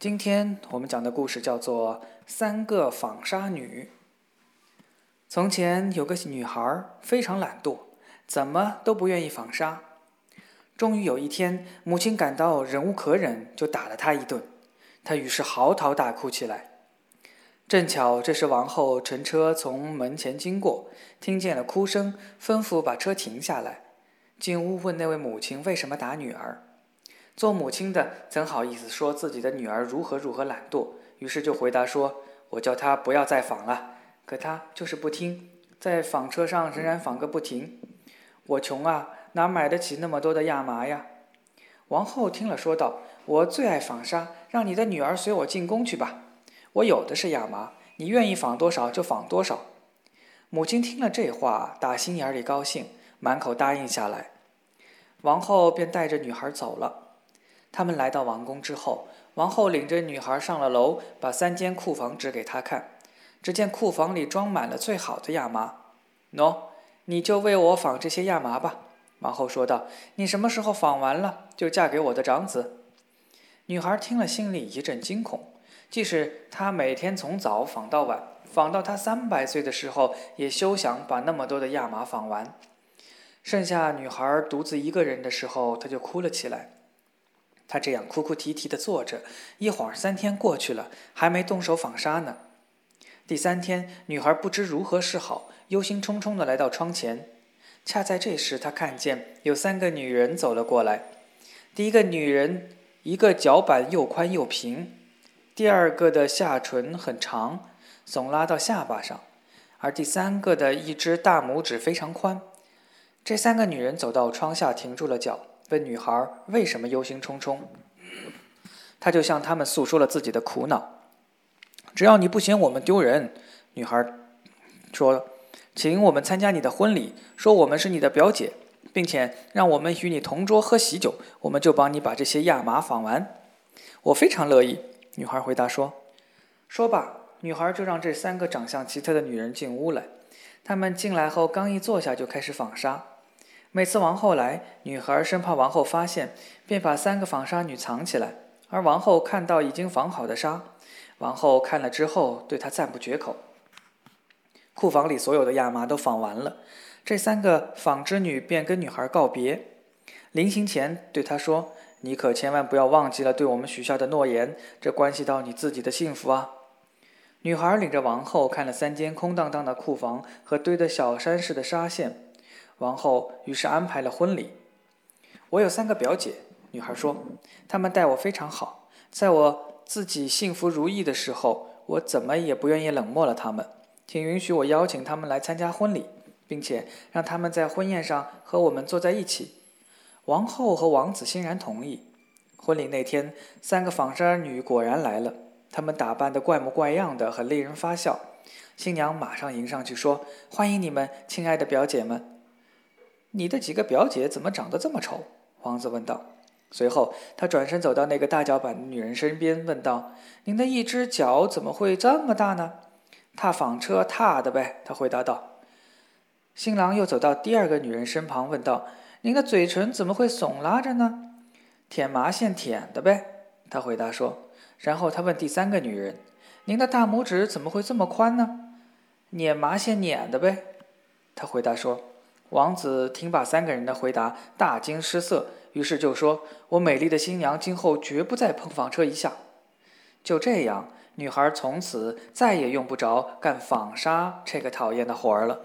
今天我们讲的故事叫做《三个纺纱女》。从前有个女孩非常懒惰，怎么都不愿意纺纱。终于有一天，母亲感到忍无可忍，就打了她一顿。她于是嚎啕大哭起来。正巧这时王后乘车从门前经过，听见了哭声，吩咐把车停下来，进屋问那位母亲为什么打女儿。做母亲的怎好意思说自己的女儿如何如何懒惰？于是就回答说：“我叫她不要再纺了，可她就是不听，在纺车上仍然纺个不停。我穷啊，哪买得起那么多的亚麻呀？”王后听了说道：“我最爱纺纱，让你的女儿随我进宫去吧。我有的是亚麻，你愿意纺多少就纺多少。”母亲听了这话，打心眼里高兴，满口答应下来。王后便带着女孩走了。他们来到王宫之后，王后领着女孩上了楼，把三间库房指给她看。只见库房里装满了最好的亚麻。喏，你就为我纺这些亚麻吧。”王后说道。“你什么时候纺完了，就嫁给我的长子。”女孩听了，心里一阵惊恐。即使她每天从早纺到晚，纺到她三百岁的时候，也休想把那么多的亚麻纺完。剩下女孩独自一个人的时候，她就哭了起来。他这样哭哭啼啼地坐着，一晃三天过去了，还没动手纺纱呢。第三天，女孩不知如何是好，忧心忡忡地来到窗前。恰在这时，她看见有三个女人走了过来。第一个女人，一个脚板又宽又平；第二个的下唇很长，耸拉到下巴上；而第三个的一只大拇指非常宽。这三个女人走到窗下，停住了脚。问女孩为什么忧心忡忡，他就向他们诉说了自己的苦恼。只要你不嫌我们丢人，女孩说：“请我们参加你的婚礼，说我们是你的表姐，并且让我们与你同桌喝喜酒，我们就帮你把这些亚麻纺完。”我非常乐意。女孩回答说：“说罢，女孩就让这三个长相奇特的女人进屋来。他们进来后，刚一坐下就开始纺纱。每次王后来，女孩生怕王后发现，便把三个纺纱女藏起来。而王后看到已经纺好的纱，王后看了之后，对她赞不绝口。库房里所有的亚麻都纺完了，这三个纺织女便跟女孩告别，临行前对她说：“你可千万不要忘记了对我们许下的诺言，这关系到你自己的幸福啊！”女孩领着王后看了三间空荡荡的库房和堆得小山似的纱线。王后于是安排了婚礼。我有三个表姐，女孩说，她们待我非常好。在我自己幸福如意的时候，我怎么也不愿意冷漠了她们。请允许我邀请她们来参加婚礼，并且让他们在婚宴上和我们坐在一起。王后和王子欣然同意。婚礼那天，三个纺纱女果然来了，她们打扮得怪模怪样的，很令人发笑。新娘马上迎上去说：“欢迎你们，亲爱的表姐们。”你的几个表姐怎么长得这么丑？王子问道。随后，他转身走到那个大脚板的女人身边，问道：“您的一只脚怎么会这么大呢？”“踏纺车踏的呗。”他回答道。新郎又走到第二个女人身旁，问道：“您的嘴唇怎么会耸拉着呢？”“舔麻线舔的呗。”他回答说。然后他问第三个女人：“您的大拇指怎么会这么宽呢？”“捻麻线捻的呗。”他回答说。王子听罢三个人的回答，大惊失色，于是就说：“我美丽的新娘今后绝不再碰纺车一下。”就这样，女孩从此再也用不着干纺纱这个讨厌的活儿了。